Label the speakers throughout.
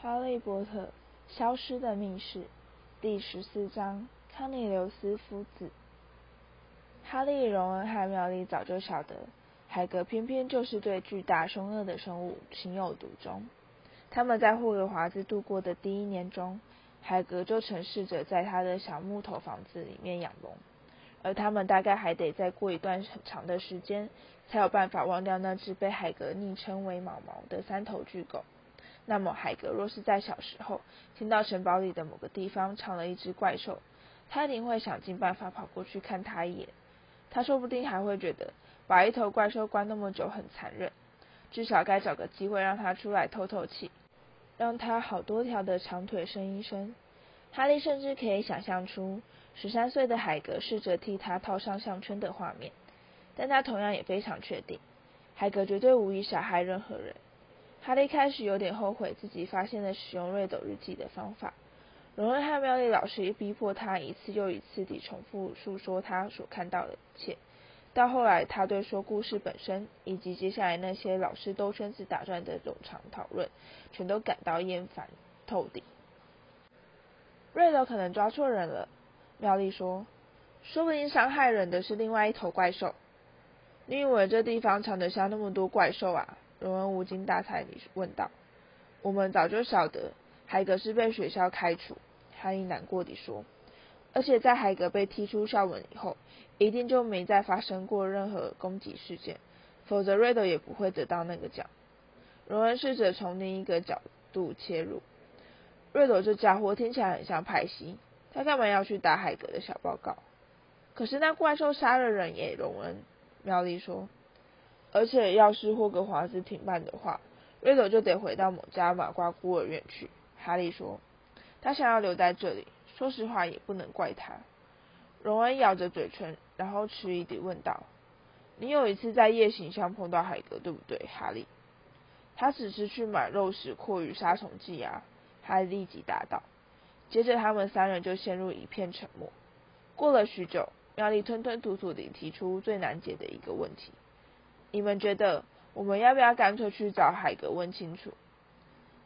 Speaker 1: 《哈利波特：消失的密室》第十四章：康尼留斯夫子。哈利、荣恩和妙丽早就晓得，海格偏偏就是对巨大凶恶的生物情有独钟。他们在霍格华兹度过的第一年中，海格就曾试着在他的小木头房子里面养龙，而他们大概还得再过一段很长的时间，才有办法忘掉那只被海格昵称为“毛毛”的三头巨狗。那么，海格若是在小时候听到城堡里的某个地方藏了一只怪兽，他一定会想尽办法跑过去看他一眼。他说不定还会觉得把一头怪兽关那么久很残忍，至少该找个机会让他出来透透气，让他好多条的长腿伸一伸。哈利甚至可以想象出十三岁的海格试着替他套上项圈的画面，但他同样也非常确定，海格绝对无意杀害任何人。哈利开始有点后悔自己发现了使用瑞斗日记的方法。荣恩和妙丽老师逼迫他一次又一次地重复述说他所看到的一切，到后来，他对说故事本身以及接下来那些老师兜圈子打转的冗长讨论，全都感到厌烦透顶。瑞斗可能抓错人了，妙丽说，说不定伤害人的是另外一头怪兽。你以为这地方藏得下那么多怪兽啊？荣恩无精打采地问道：“我们早就晓得海格是被学校开除。”哈利难过地说：“而且在海格被踢出校门以后，一定就没再发生过任何攻击事件，否则瑞德也不会得到那个奖。”荣恩试着从另一个角度切入：“瑞德这家伙听起来很像派西，他干嘛要去打海格的小报告？可是那怪兽杀了人耶！”荣恩妙丽说。而且，要是霍格华兹停办的话，瑞斗就得回到某家马瓜孤儿院去。哈利说：“他想要留在这里，说实话也不能怪他。”荣恩咬着嘴唇，然后迟疑地问道：“你有一次在夜行巷碰到海格，对不对，哈利？”他只是去买肉食阔鱼杀虫剂啊。哈利立即答道。接着，他们三人就陷入一片沉默。过了许久，妙丽吞吞吐吐地提出最难解的一个问题。你们觉得我们要不要干脆去找海格问清楚？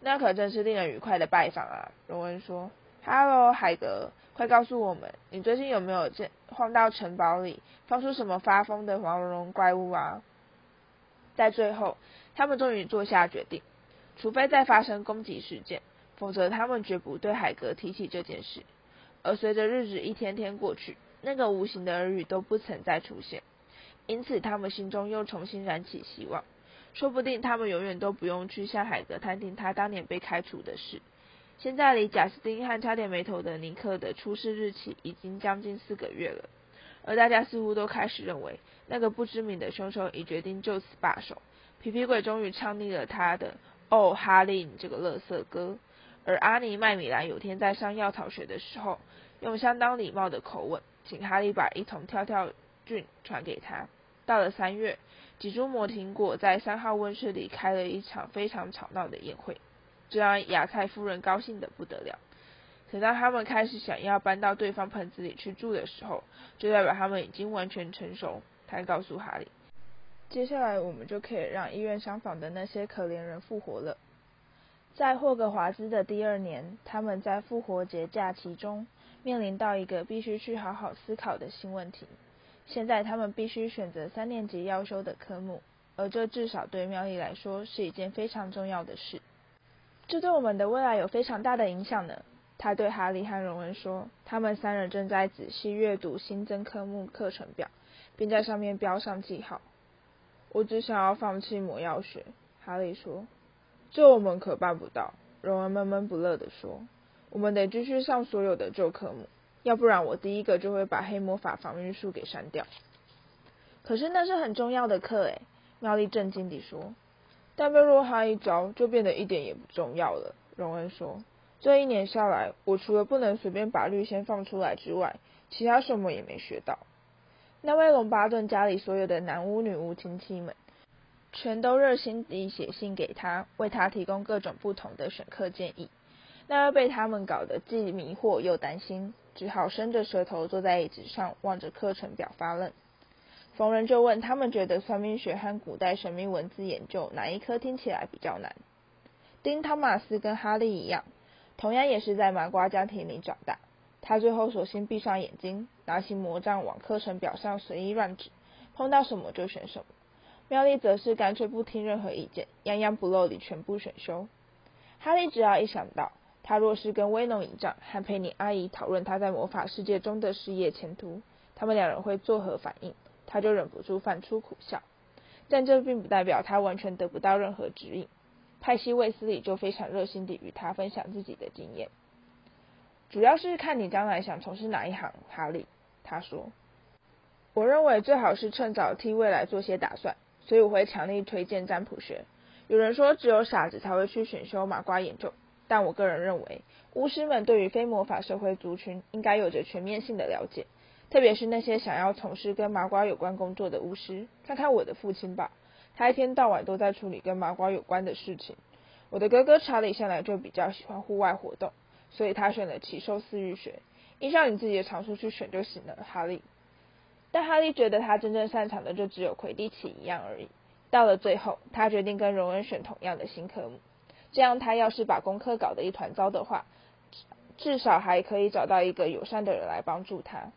Speaker 1: 那可真是令人愉快的拜访啊！荣恩说哈喽，海格，快告诉我们，你最近有没有见晃到城堡里，放出什么发疯的黄茸茸怪物啊？”在最后，他们终于做下决定：除非再发生攻击事件，否则他们绝不对海格提起这件事。而随着日子一天天过去，那个无形的耳语都不曾再出现。因此，他们心中又重新燃起希望，说不定他们永远都不用去向海格探听他当年被开除的事。现在离贾斯汀和差点没头的尼克的出事日期已经将近四个月了，而大家似乎都开始认为，那个不知名的凶手已决定就此罢手。皮皮鬼终于唱腻了他的“哦，哈利，这个乐色歌”，而阿尼麦米兰有天在上药草学的时候，用相当礼貌的口吻，请哈利把一桶跳跳。菌传给他。到了三月，几株魔苹果在三号温室里开了一场非常吵闹的宴会，这让亚太夫人高兴的不得了。等到他们开始想要搬到对方盆子里去住的时候，就代表他们已经完全成熟。他告诉哈利，接下来我们就可以让医院厢房的那些可怜人复活了。在霍格华兹的第二年，他们在复活节假期中面临到一个必须去好好思考的新问题。现在他们必须选择三年级要修的科目，而这至少对妙丽来说是一件非常重要的事。这对我们的未来有非常大的影响呢。他对哈利和荣恩说，他们三人正在仔细阅读新增科目课程表，并在上面标上记号。我只想要放弃魔药学，哈利说。这我们可办不到，荣恩闷闷不乐地说。我们得继续上所有的旧科目。要不然我第一个就会把黑魔法防御术给删掉。可是那是很重要的课诶，妙丽震惊地说。但被若哈一招，就变得一点也不重要了。荣恩说。这一年下来，我除了不能随便把绿仙放出来之外，其他什么也没学到。那位龙巴顿家里所有的男巫女巫亲戚们，全都热心地写信给他，为他提供各种不同的选课建议。那被他们搞得既迷惑又担心。只好伸着舌头坐在椅子上，望着课程表发愣。逢人就问他们觉得算命学和古代神秘文字研究哪一科听起来比较难。丁·汤马斯跟哈利一样，同样也是在麻瓜家庭里长大。他最后索性闭上眼睛，拿起魔杖往课程表上随意乱指，碰到什么就选什么。妙丽则是干脆不听任何意见，样样不漏地全部选修。哈利只要一想到他若是跟威农一仗，和佩妮阿姨讨论他在魔法世界中的事业前途，他们两人会作何反应，他就忍不住泛出苦笑。但这并不代表他完全得不到任何指引。派西·卫斯理就非常热心地与他分享自己的经验。主要是看你将来想从事哪一行，哈利。他说：“我认为最好是趁早替未来做些打算，所以我会强力推荐占卜学。有人说只有傻子才会去选修麻瓜研究，但我个人认为，巫师们对于非魔法社会族群应该有着全面性的了解，特别是那些想要从事跟麻瓜有关工作的巫师。看看我的父亲吧，他一天到晚都在处理跟麻瓜有关的事情。我的哥哥查理向来就比较喜欢户外活动。”所以他选了奇兽饲育学，依照你自己的长处去选就行了，哈利。但哈利觉得他真正擅长的就只有魁地奇一样而已。到了最后，他决定跟荣恩选同样的新科目，这样他要是把功课搞得一团糟的话，至少还可以找到一个友善的人来帮助他。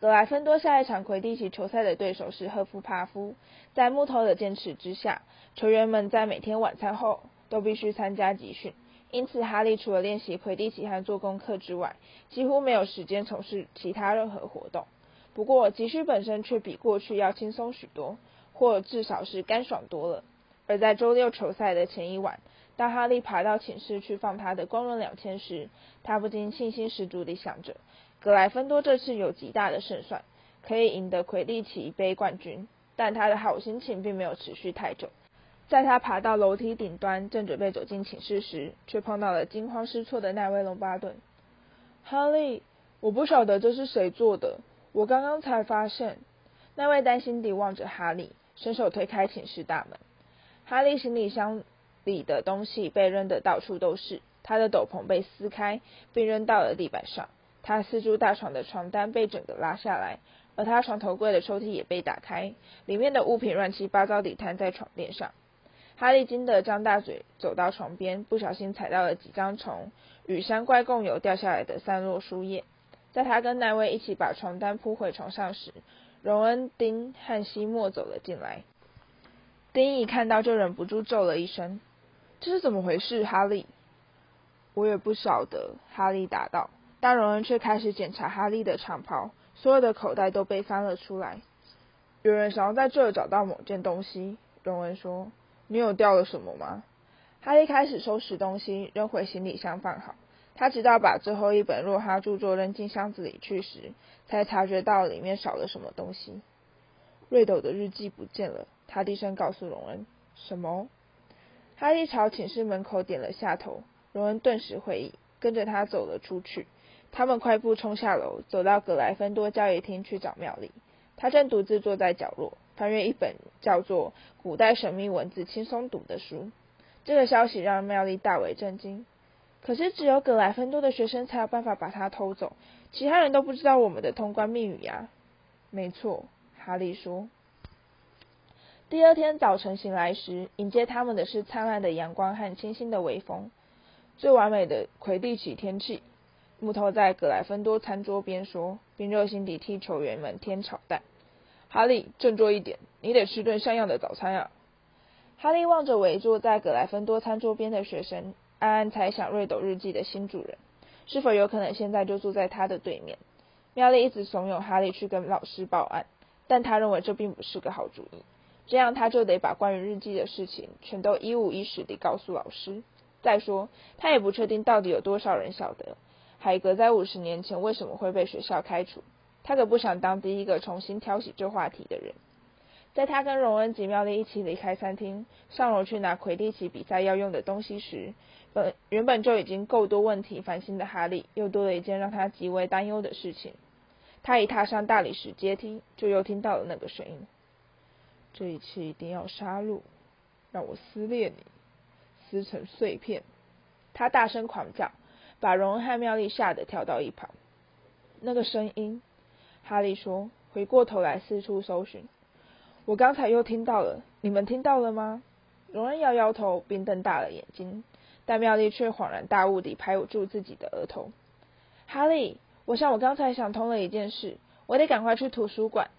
Speaker 1: 格莱芬多下一场魁地奇球赛的对手是赫夫帕夫，在木头的坚持之下，球员们在每天晚餐后都必须参加集训。因此，哈利除了练习魁地奇和做功课之外，几乎没有时间从事其他任何活动。不过，集训本身却比过去要轻松许多，或至少是干爽多了。而在周六球赛的前一晚，当哈利爬到寝室去放他的光荣两千时，他不禁信心十足地想着：格莱芬多这次有极大的胜算，可以赢得魁地奇杯冠军。但他的好心情并没有持续太久。在他爬到楼梯顶端，正准备走进寝室时，却碰到了惊慌失措的奈威·隆巴顿。哈利，我不晓得这是谁做的，我刚刚才发现。那位担心地望着哈利，伸手推开寝室大门。哈利行李箱里的东西被扔得到处都是，他的斗篷被撕开并扔到了地板上，他四柱大床的床单被整个拉下来，而他床头柜的抽屉也被打开，里面的物品乱七八糟地摊在床垫上。哈利惊得张大嘴，走到床边，不小心踩到了几张从与山怪共有掉下来的散落书页。在他跟奈威一起把床单铺回床上时，荣恩、丁和西莫走了进来。丁一看到就忍不住咒了一声：“这是怎么回事？”哈利，我也不晓得。哈利答道。但荣恩却开始检查哈利的长袍，所有的口袋都被翻了出来。有人想要在这找到某件东西，荣恩说。你有掉了什么吗？哈利开始收拾东西，扔回行李箱放好。他直到把最后一本若哈著作扔进箱子里去时，才察觉到里面少了什么东西。瑞斗的日记不见了。他低声告诉荣恩：“什么？”哈利朝寝室门口点了下头。荣恩顿时会意，跟着他走了出去。他们快步冲下楼，走到格莱芬多交易厅去找妙丽。他正独自坐在角落。翻阅一本叫做《古代神秘文字轻松读》的书，这个消息让妙丽大为震惊。可是只有格莱芬多的学生才有办法把它偷走，其他人都不知道我们的通关密语呀。没错，哈利说。第二天早晨醒来时，迎接他们的是灿烂的阳光和清新的微风，最完美的魁地奇天气。木头在格莱芬多餐桌边说，并热心地替球员们添炒蛋。哈利，振作一点，你得吃顿像样的早餐啊！哈利望着围坐在格莱芬多餐桌边的学生，暗暗猜想瑞斗日记的新主人是否有可能现在就坐在他的对面。妙丽一直怂恿哈利去跟老师报案，但他认为这并不是个好主意，这样他就得把关于日记的事情全都一五一十地告诉老师。再说，他也不确定到底有多少人晓得海格在五十年前为什么会被学校开除。他可不想当第一个重新挑起这话题的人。在他跟荣恩及妙丽一起离开餐厅，上楼去拿魁地奇比赛要用的东西时，本原本就已经够多问题烦心的哈利，又多了一件让他极为担忧的事情。他一踏上大理石阶梯，就又听到了那个声音：“这一切一定要杀戮，让我撕裂你，撕成碎片。”他大声狂叫，把荣恩和妙丽吓得跳到一旁。那个声音。哈利说：“回过头来四处搜寻，我刚才又听到了，你们听到了吗？”荣恩摇摇头，并瞪大了眼睛，但妙丽却恍然大悟地拍住自己的额头。哈利，我想我刚才想通了一件事，我得赶快去图书馆。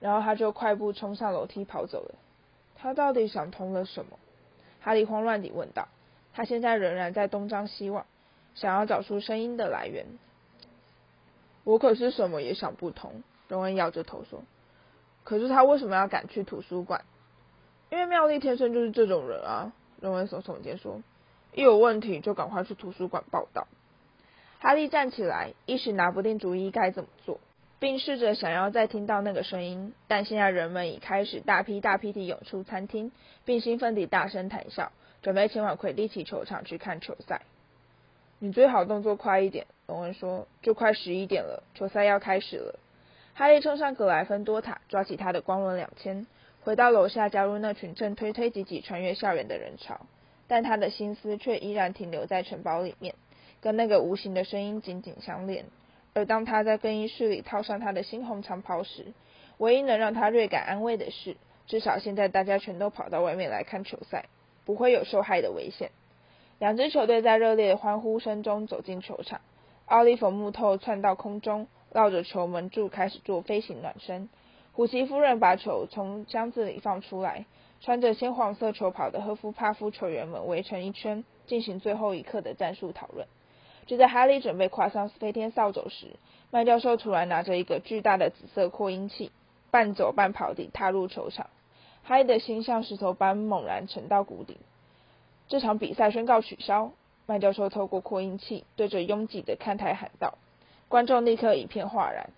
Speaker 1: 然后他就快步冲上楼梯跑走了。他到底想通了什么？哈利慌乱地问道。他现在仍然在东张西望，想要找出声音的来源。我可是什么也想不通。荣恩摇着头说。可是他为什么要赶去图书馆？因为妙丽天生就是这种人啊。荣恩耸耸肩说。一有问题就赶快去图书馆报道。哈利站起来，一时拿不定主意该怎么做。并试着想要再听到那个声音，但现在人们已开始大批大批地涌出餐厅，并兴奋地大声谈笑，准备前往魁地奇球场去看球赛。你最好动作快一点，龙恩说。就快十一点了，球赛要开始了。哈利冲上格莱芬多塔，抓起他的光轮两千，回到楼下加入那群正推推挤挤穿越校园的人潮，但他的心思却依然停留在城堡里面，跟那个无形的声音紧紧相连。而当他在更衣室里套上他的新红长袍时，唯一能让他略感安慰的是，至少现在大家全都跑到外面来看球赛，不会有受害的危险。两支球队在热烈的欢呼声中走进球场。奥利弗木头窜到空中，绕着球门柱开始做飞行暖身。虎奇夫人把球从箱子里放出来，穿着鲜黄色球袍的赫夫帕夫球员们围成一圈，进行最后一刻的战术讨论。就在哈利准备跨上飞天扫帚时，麦教授突然拿着一个巨大的紫色扩音器，半走半跑地踏入球场。哈利的心像石头般猛然沉到谷底。这场比赛宣告取消。麦教授透过扩音器对着拥挤的看台喊道：“观众立刻一片哗然。”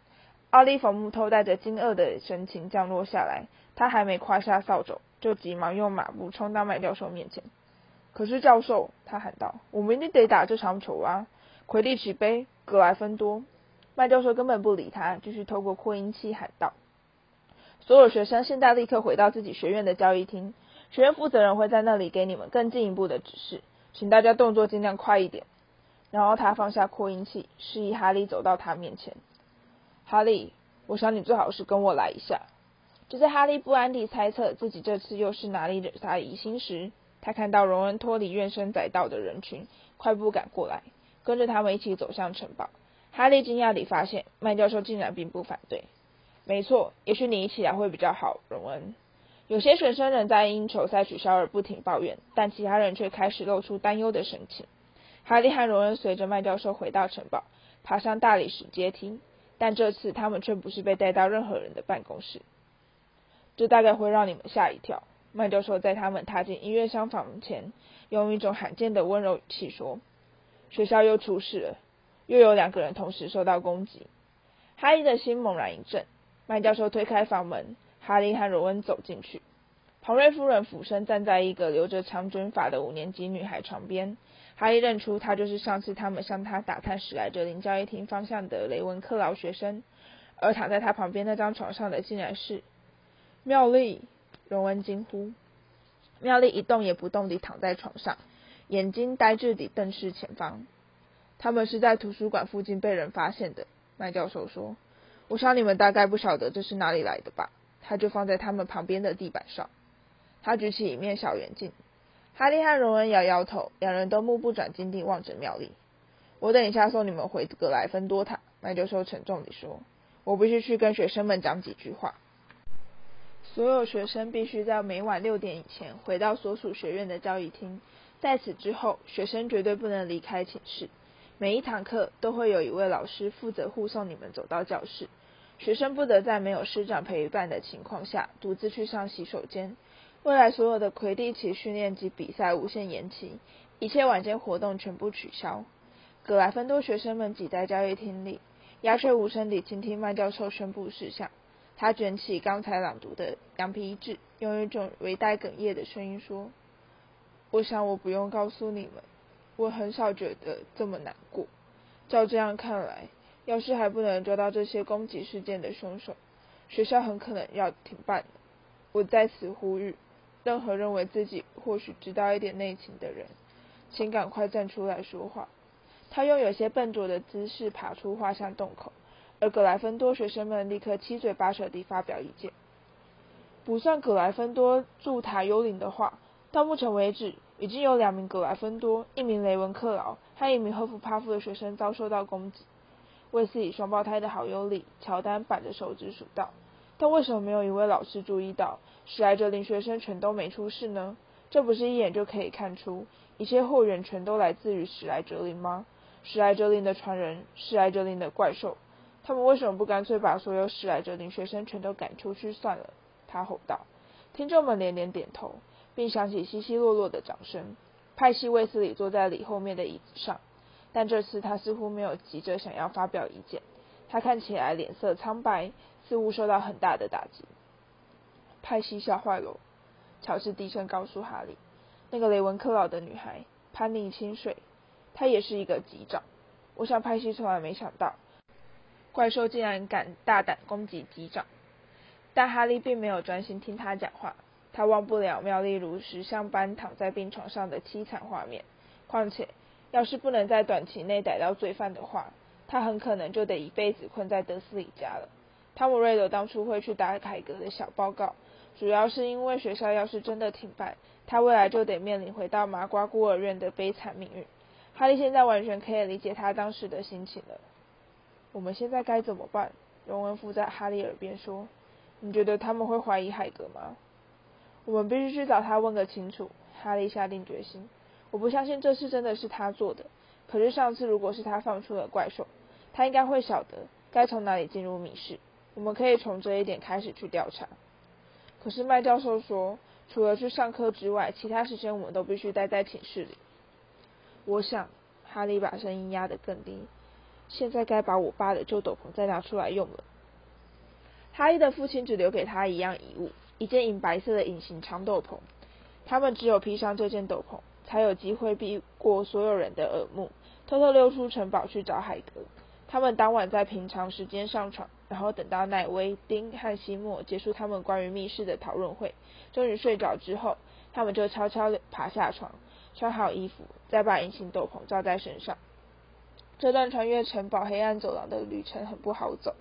Speaker 1: 奥利弗木头带着惊愕的神情降落下来，他还没跨下扫帚，就急忙用马步冲到麦教授面前。“可是教授，”他喊道，“我们一定得打这场球啊！”魁地奇杯，格莱芬多。麦教授根本不理他，继续透过扩音器喊道：“所有学生现在立刻回到自己学院的交易厅，学院负责人会在那里给你们更进一步的指示，请大家动作尽量快一点。”然后他放下扩音器，示意哈利走到他面前。哈利，我想你最好是跟我来一下。就在哈利不安地猜测自己这次又是哪里惹他疑心时，他看到荣恩脱离怨声载道的人群，快步赶过来。跟着他们一起走向城堡，哈利惊讶地发现麦教授竟然并不反对。没错，也许你一起来会比较好，荣恩。有些学生仍在因球赛取消而不停抱怨，但其他人却开始露出担忧的神情。哈利和荣恩随着麦教授回到城堡，爬上大理石阶梯，但这次他们却不是被带到任何人的办公室。这大概会让你们吓一跳，麦教授在他们踏进音乐厢房前，用一种罕见的温柔语气说。学校又出事了，又有两个人同时受到攻击。哈利的心猛然一震。麦教授推开房门，哈利和荣恩走进去。庞瑞夫人俯身站在一个留着长卷发的五年级女孩床边。哈利认出她就是上次他们向她打探史莱哲林交易厅方向的雷文克劳学生，而躺在他旁边那张床上的竟然是妙丽。荣恩惊呼。妙丽一动也不动地躺在床上。眼睛呆滞地瞪视前方。他们是在图书馆附近被人发现的，麦教授说。我想你们大概不晓得这是哪里来的吧？他就放在他们旁边的地板上。他举起一面小圆镜。哈利和荣恩摇摇头，两人都目不转睛地望着妙丽。我等一下送你们回格莱芬多塔，麦教授沉重地说。我必须去跟学生们讲几句话。所有学生必须在每晚六点以前回到所属学院的交易厅。在此之后，学生绝对不能离开寝室。每一堂课都会有一位老师负责护送你们走到教室。学生不得在没有师长陪伴的情况下独自去上洗手间。未来所有的魁地奇训练及比赛无限延期，一切晚间活动全部取消。格莱芬多学生们挤在交易厅里，鸦雀无声地倾听麦教授宣布事项。他卷起刚才朗读的羊皮纸，用一种微带哽咽的声音说。我想我不用告诉你们，我很少觉得这么难过。照这样看来，要是还不能抓到这些攻击事件的凶手，学校很可能要停办。我在此呼吁，任何认为自己或许知道一点内情的人，请赶快站出来说话。他用有些笨拙的姿势爬出画像洞口，而格莱芬多学生们立刻七嘴八舌地发表意见。不算格莱芬多驻塔幽灵的话。到目前为止，已经有两名格莱芬多、一名雷文克劳和一名赫夫帕夫的学生遭受到攻击。卫斯理双胞胎的好友里，乔丹板着手指数道：“但为什么没有一位老师注意到史莱哲林学生全都没出事呢？这不是一眼就可以看出一切祸源全都来自于史莱哲林吗？史莱哲林的传人，史莱哲林的怪兽，他们为什么不干脆把所有史莱哲林学生全都赶出去算了？”他吼道。听众们连连点头。并响起稀稀落落的掌声。派西·卫斯理坐在李后面的椅子上，但这次他似乎没有急着想要发表意见。他看起来脸色苍白，似乎受到很大的打击。派西吓坏了，乔治低声告诉哈利：“那个雷文克劳的女孩，潘妮清水，她也是一个级长。我想派西从来没想到，怪兽竟然敢大胆攻击级长。”但哈利并没有专心听他讲话。他忘不了妙丽如石像般躺在病床上的凄惨画面。况且，要是不能在短期内逮到罪犯的话，他很可能就得一辈子困在德斯里家了。汤姆瑞德当初会去打凯格的小报告，主要是因为学校要是真的停办，他未来就得面临回到麻瓜孤儿院的悲惨命运。哈利现在完全可以理解他当时的心情了。我们现在该怎么办？荣恩附在哈利耳边说：“你觉得他们会怀疑海格吗？”我们必须去找他问个清楚。哈利下定决心。我不相信这次真的是他做的。可是上次如果是他放出了怪兽，他应该会晓得该从哪里进入密室。我们可以从这一点开始去调查。可是麦教授说，除了去上课之外，其他时间我们都必须待在寝室里。我想，哈利把声音压得更低。现在该把我爸的旧斗篷再拿出来用了。哈利的父亲只留给他一样遗物。一件银白色的隐形长斗篷，他们只有披上这件斗篷，才有机会避过所有人的耳目，偷偷溜出城堡去找海格。他们当晚在平常时间上床，然后等到奈威、丁和西莫结束他们关于密室的讨论会，终于睡着之后，他们就悄悄爬下床，穿好衣服，再把隐形斗篷罩在身上。这段穿越城堡黑暗走廊的旅程很不好走。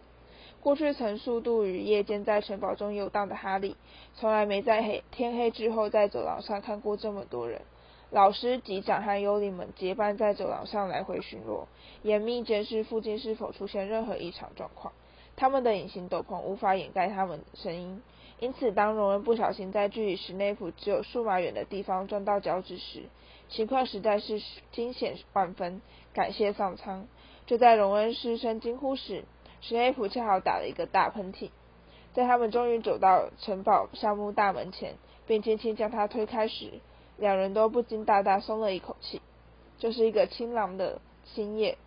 Speaker 1: 过去曾数度与夜间在城堡中游荡的哈利，从来没在黑天黑之后在走廊上看过这么多人。老师、级长和幽灵们结伴在走廊上来回巡逻，严密监视附近是否出现任何异常状况。他们的隐形斗篷无法掩盖他们的声音，因此当荣恩不小心在距离史内普只有数码远的地方撞到脚趾时，情况实在是惊险万分。感谢上苍！就在荣恩失声惊呼时，史内普恰好打了一个大喷嚏，在他们终于走到城堡橡木大门前，并轻轻将它推开时，两人都不禁大大松了一口气。这是一个晴朗的新夜，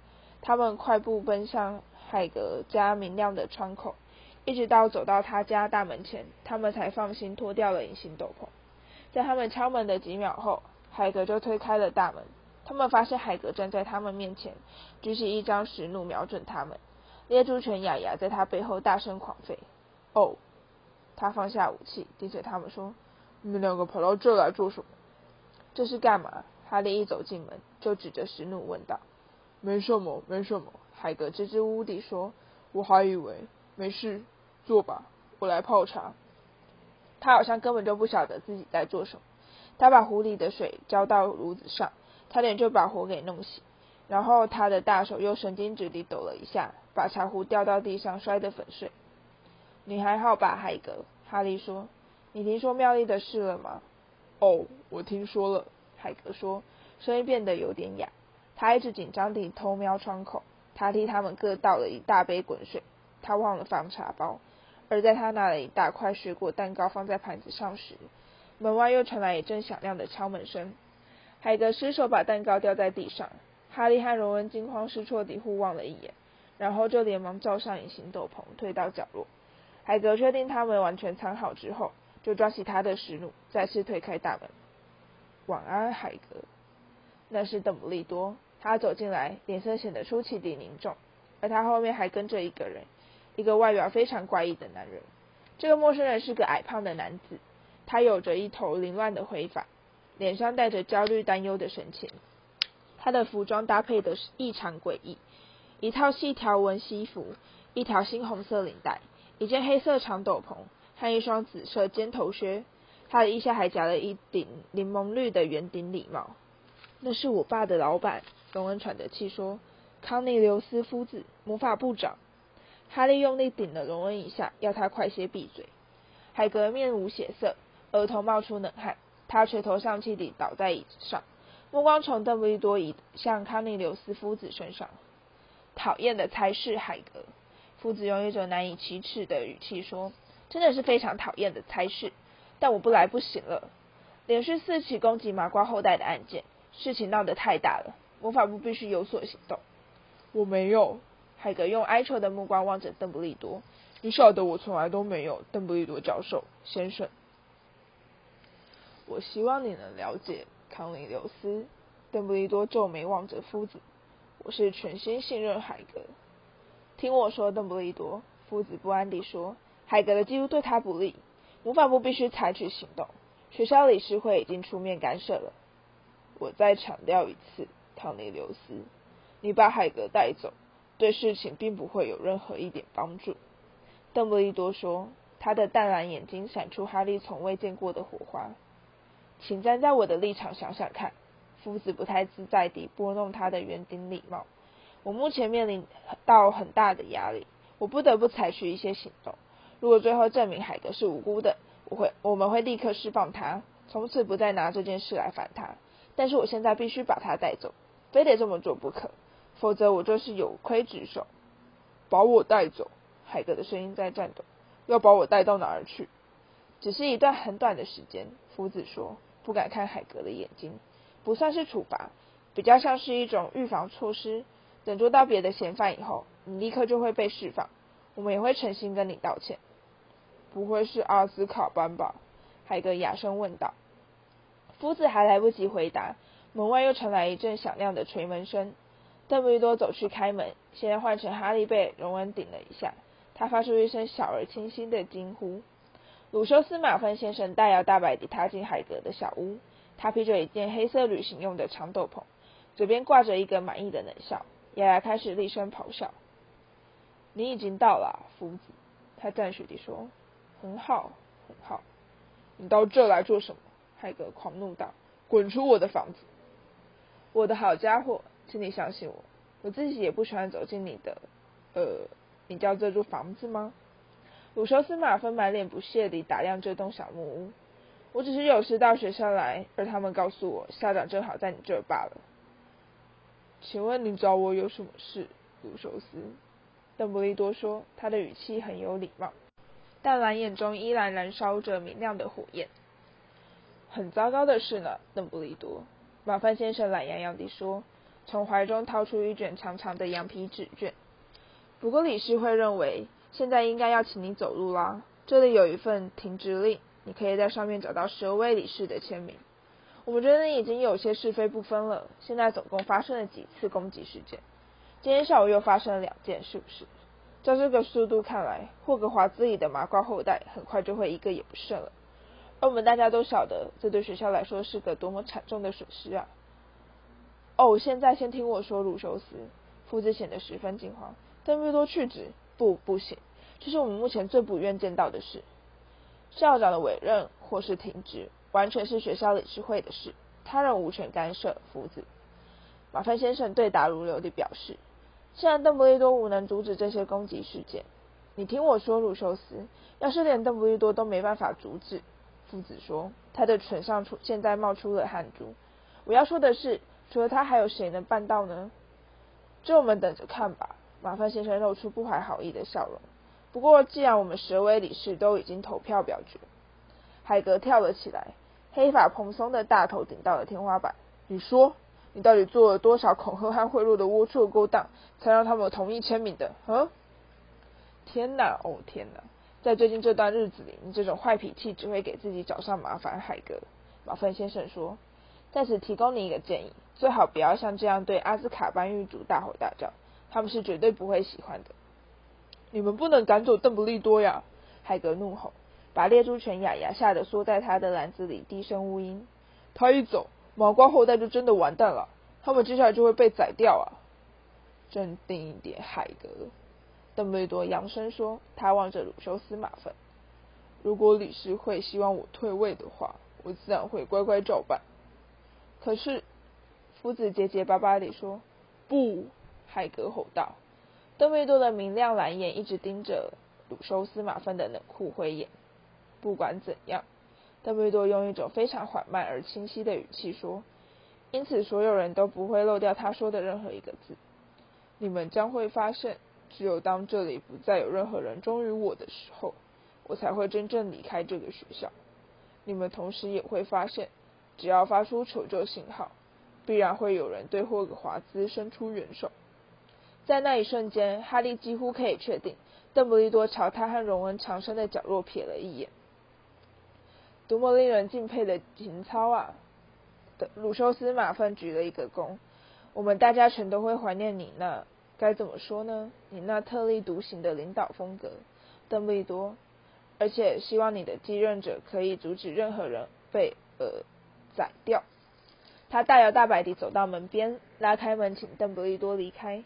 Speaker 1: 他们快步奔向海格家明亮的窗口，一直到走到他家大门前，他们才放心脱掉了隐形斗篷。在他们敲门的几秒后，海格就推开了大门。他们发现海格站在他们面前，举起一张石弩瞄准他们。猎猪犬雅雅在他背后大声狂吠。哦，他放下武器，盯着他们说：“你们两个跑到这来做什么？”“这是干嘛？”哈利一走进门，就指着石努问道。“没什么，没什么。”海格支支吾吾地说。“我还以为没事，坐吧，我来泡茶。”他好像根本就不晓得自己在做什么。他把壶里的水浇到炉子上，差点就把火给弄熄。然后他的大手又神经质地抖了一下，把茶壶掉到地上，摔得粉碎。你还好吧，海格？哈利说。你听说妙丽的事了吗？哦，我听说了。海格说，声音变得有点哑。他一直紧张地偷瞄窗口。他替他们各倒了一大杯滚水。他忘了放茶包。而在他拿了一大块水果蛋糕放在盘子上时，门外又传来一阵响亮的敲门声。海格失手把蛋糕掉在地上。哈利和荣恩惊慌失措地互望了一眼，然后就连忙罩上隐形斗篷，退到角落。海格确定他们完全藏好之后，就抓起他的石弩，再次推开大门。晚安，海格。那是邓布利多。他走进来，脸色显得出奇地凝重，而他后面还跟着一个人，一个外表非常怪异的男人。这个陌生人是个矮胖的男子，他有着一头凌乱的灰发，脸上带着焦虑担忧的神情。他的服装搭配的是异常诡异，一套细条纹西服，一条猩红色领带，一件黑色长斗篷和一双紫色尖头靴。他的腋下还夹了一顶柠檬绿的圆顶礼帽。那是我爸的老板，荣恩喘着气说：“康尼留斯夫子，魔法部长。”哈利用力顶了荣恩一下，要他快些闭嘴。海格面无血色，额头冒出冷汗，他垂头丧气地倒在椅子上，目光从邓布利多移向康尼留斯夫子身上。讨厌的才是海格，夫子用一种难以启齿的语气说：“真的是非常讨厌的差事，但我不来不行了。连续四起攻击麻瓜后代的案件，事情闹得太大了，魔法部必须有所行动。”
Speaker 2: 我没有。
Speaker 1: 海格用哀求的目光望着邓布利多：“
Speaker 2: 你晓得我从来都没有。”邓布利多教授先生，
Speaker 1: 我希望你能了解康尼留斯。邓布利多皱眉望着夫子。我是全心信任海格。听我说，邓布利多，夫子不安地说：“海格的记录对他不利，魔法部必须采取行动。学校理事会已经出面干涉了。我再强调一次，唐尼留斯，你把海格带走，对事情并不会有任何一点帮助。”邓布利多说，他的淡蓝眼睛闪出哈利从未见过的火花。请站在我的立场想想看。夫子不太自在地拨弄他的圆顶礼帽。我目前面临到很大的压力，我不得不采取一些行动。如果最后证明海格是无辜的，我会我们会立刻释放他，从此不再拿这件事来烦他。但是我现在必须把他带走，非得这么做不可，否则我就是有亏职守。
Speaker 2: 把我带走？海格的声音在颤抖。要把我带到哪儿去？
Speaker 1: 只是一段很短的时间。夫子说，不敢看海格的眼睛。不算是处罚，比较像是一种预防措施。等捉到别的嫌犯以后，你立刻就会被释放。我们也会诚心跟你道歉。
Speaker 2: 不会是阿斯卡班吧？
Speaker 1: 海格哑声问道。夫子还来不及回答，门外又传来一阵响亮的锤门声。邓布利多走去开门，现在换成哈利被荣恩顶了一下。他发出一声小而清新的惊呼。鲁修斯马芬先生大摇大摆地踏进海格的小屋。他披着一件黑色旅行用的长斗篷，嘴边挂着一个满意的冷笑，牙牙开始厉声咆哮。你已经到了，夫子，他赞许地说。
Speaker 2: 很好，很好。你到这来做什么？海格狂怒道。滚出我的房子！
Speaker 1: 我的好家伙，请你相信我，我自己也不喜欢走进你的，呃，你叫这座房子吗？鲁修斯马芬满脸不屑地打量这栋小木屋。我只是有事到学校来，而他们告诉我校长正好在你这儿罢了。
Speaker 2: 请问你找我有什么事，卢修斯？
Speaker 1: 邓布利多说，他的语气很有礼貌，但蓝眼中依然燃烧着明亮的火焰。很糟糕的事呢，邓布利多。马凡先生懒洋洋地说，从怀中掏出一卷长长的羊皮纸卷。不过理事会认为，现在应该要请你走路啦。这里有一份停职令。你可以在上面找到十二位理事的签名。我们觉得你已经有些是非不分了。现在总共发生了几次攻击事件？今天下午又发生了两件，是不是？照这个速度看来，霍格华兹里的麻瓜后代很快就会一个也不剩了。而我们大家都晓得，这对学校来说是个多么惨重的损失啊！哦，现在先听我说，鲁修斯。夫子显得十分惊慌。邓布多去职？不，不行，这是我们目前最不愿见到的事。校长的委任或是停职，完全是学校理事会的事，他人无权干涉。夫子，马芬先生对答如流地表示：“既然邓布利多无能阻止这些攻击事件，你听我说，鲁修斯，要是连邓布利多都没办法阻止，夫子说，他的唇上出现在冒出了汗珠。我要说的是，除了他，还有谁能办到呢？就我们等着看吧。”马芬先生露出不怀好意的笑容。不过，既然我们蛇尾理事都已经投票表决，海格跳了起来，黑发蓬松的大头顶到了天花板。你说，你到底做了多少恐吓和贿赂的龌龊勾当，才让他们同意签名的？嗯？天哪，哦天哪！在最近这段日子里，你这种坏脾气只会给自己找上麻烦。海格，马芬先生说，在此提供你一个建议，最好不要像这样对阿兹卡班狱卒大吼大叫，他们是绝对不会喜欢的。
Speaker 2: 你们不能赶走邓布利多呀！
Speaker 1: 海格怒吼，把猎猪犬雅雅吓得缩在他的篮子里，低声呜咽。
Speaker 2: 他一走，毛瓜后代就真的完蛋了，他们接下来就会被宰掉啊！
Speaker 1: 镇定一点，海格。邓布利多扬声说，他望着鲁修斯马粪。
Speaker 2: 如果理事会希望我退位的话，我自然会乖乖照办。
Speaker 1: 可是，夫子结结巴巴地说：“
Speaker 2: 不！”
Speaker 1: 海格吼道。邓布利多的明亮蓝眼一直盯着鲁修斯马芬的冷酷灰眼。不管怎样，邓布利多用一种非常缓慢而清晰的语气说：“因此，所有人都不会漏掉他说的任何一个字。
Speaker 2: 你们将会发现，只有当这里不再有任何人忠于我的时候。”我才会真正离开这个学校。你们同时也会发现，只要发出求救信号，必然会有人对霍格华兹伸出援手。
Speaker 1: 在那一瞬间，哈利几乎可以确定，邓布利多朝他和荣恩藏身的角落瞥了一眼。多么令人敬佩的情操啊！鲁修斯马粪举了一个躬。我们大家全都会怀念你那该怎么说呢？你那特立独行的领导风格，邓布利多。而且希望你的继任者可以阻止任何人被呃宰掉。他大摇大摆地走到门边，拉开门，请邓布利多离开。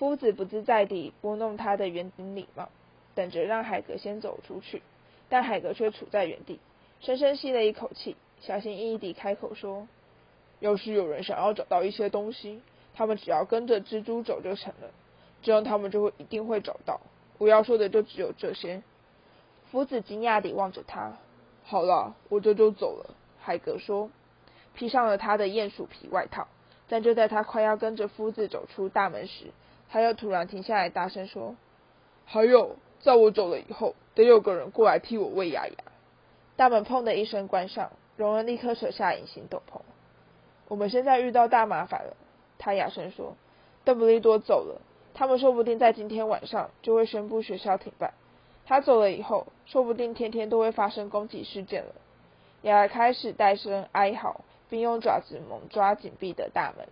Speaker 1: 夫子不自在地拨弄他的圆顶礼帽，等着让海格先走出去。但海格却处在原地，深深吸了一口气，小心翼翼地开口说：“
Speaker 2: 要是有人想要找到一些东西，他们只要跟着蜘蛛走就成了，这样他们就会一定会找到。我要说的就只有这些。”
Speaker 1: 夫子惊讶地望着他。
Speaker 2: 好了，我这就走了。
Speaker 1: 海格说，披上了他的鼹鼠皮外套。但就在他快要跟着夫子走出大门时，他又突然停下来，大声说：“
Speaker 2: 还有，在我走了以后，得有个人过来替我喂牙牙。”
Speaker 1: 大门砰的一声关上，荣恩立刻扯下隐形斗篷。我们现在遇到大麻烦了，他哑声说。邓布利多走了，他们说不定在今天晚上就会宣布学校停办。他走了以后，说不定天天都会发生攻击事件了。雅开始大声哀嚎，并用爪子猛抓紧闭的大门。